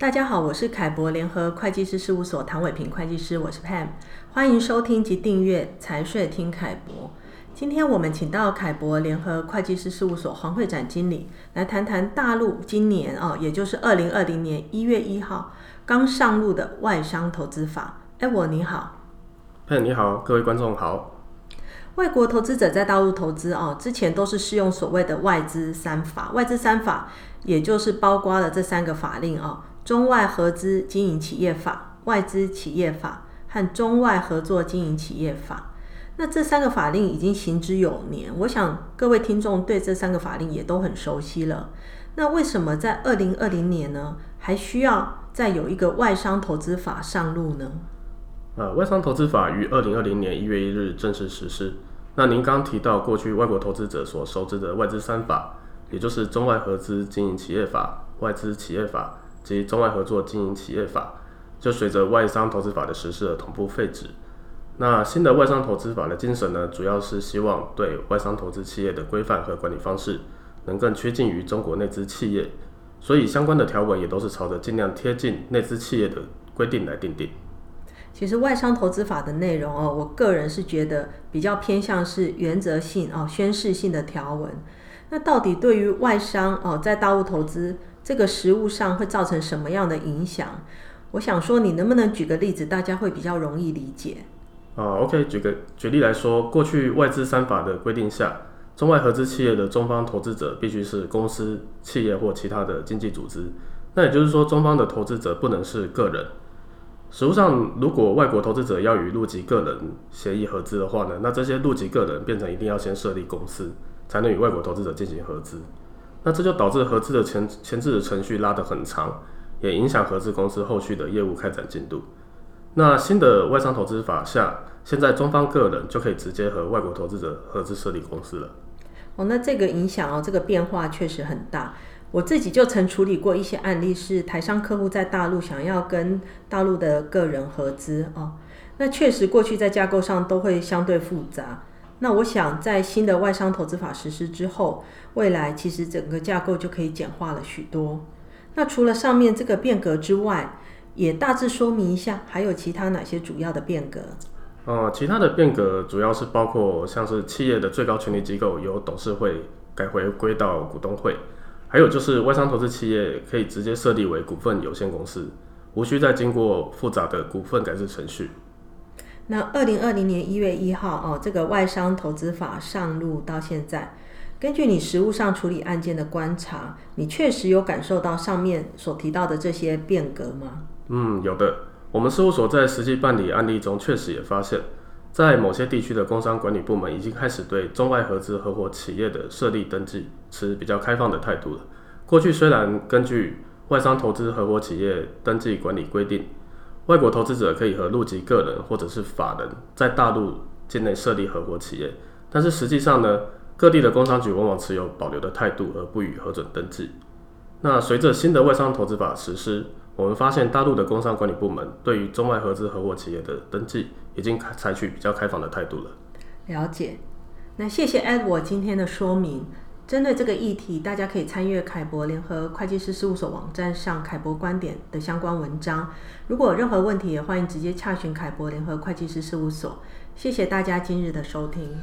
大家好，我是凯博联合会计师事务所唐伟平会计师，我是 Pam，欢迎收听及订阅财税听凯博。今天我们请到凯博联合会计师事务所黄会展经理来谈谈大陆今年哦，也就是二零二零年一月一号刚上路的外商投资法。哎，我你好，Pam 你好，各位观众好。外国投资者在大陆投资哦，之前都是适用所谓的外资三法，外资三法也就是包括了这三个法令哦。中外合资经营企业法、外资企业法和中外合作经营企业法，那这三个法令已经行之有年，我想各位听众对这三个法令也都很熟悉了。那为什么在二零二零年呢，还需要再有一个外商投资法上路呢？呃，外商投资法于二零二零年一月一日正式实施。那您刚提到过去外国投资者所熟知的外资三法，也就是中外合资经营企业法、外资企业法。及中外合作经营企业法，就随着外商投资法的实施而同步废止。那新的外商投资法的精神呢，主要是希望对外商投资企业的规范和管理方式，能更趋近于中国内资企业，所以相关的条文也都是朝着尽量贴近内资企业的规定来定定。其实外商投资法的内容哦，我个人是觉得比较偏向是原则性哦、宣示性的条文。那到底对于外商哦，在大陆投资？这个实务上会造成什么样的影响？我想说，你能不能举个例子，大家会比较容易理解？啊，OK，举个举例来说，过去外资三法的规定下，中外合资企业的中方投资者必须是公司、企业或其他的经济组织。那也就是说，中方的投资者不能是个人。实务上，如果外国投资者要与陆籍个人协议合资的话呢，那这些陆籍个人变成一定要先设立公司，才能与外国投资者进行合资。那这就导致合资的前前置的程序拉得很长，也影响合资公司后续的业务开展进度。那新的外商投资法下，现在中方个人就可以直接和外国投资者合资设立公司了。哦，那这个影响哦，这个变化确实很大。我自己就曾处理过一些案例，是台商客户在大陆想要跟大陆的个人合资哦，那确实过去在架构上都会相对复杂。那我想，在新的外商投资法实施之后，未来其实整个架构就可以简化了许多。那除了上面这个变革之外，也大致说明一下，还有其他哪些主要的变革？呃，其他的变革主要是包括像是企业的最高权力机构由董事会改回归到股东会，还有就是外商投资企业可以直接设立为股份有限公司，无需再经过复杂的股份改制程序。那二零二零年一月一号哦，这个外商投资法上路到现在，根据你实务上处理案件的观察，你确实有感受到上面所提到的这些变革吗？嗯，有的。我们事务所在实际办理案例中，确实也发现，在某些地区的工商管理部门已经开始对中外合资合伙企业的设立登记持比较开放的态度了。过去虽然根据外商投资合伙企业登记管理规定，外国投资者可以和陆籍个人或者是法人在大陆境内设立合伙企业，但是实际上呢，各地的工商局往往持有保留的态度而不予核准登记。那随着新的外商投资法实施，我们发现大陆的工商管理部门对于中外合资合伙企业的登记已经采取比较开放的态度了。了解，那谢谢 Edward 今天的说明。针对这个议题，大家可以参阅凯博联合会计师事务所网站上凯博观点的相关文章。如果有任何问题，也欢迎直接洽询凯博联合会计师事务所。谢谢大家今日的收听。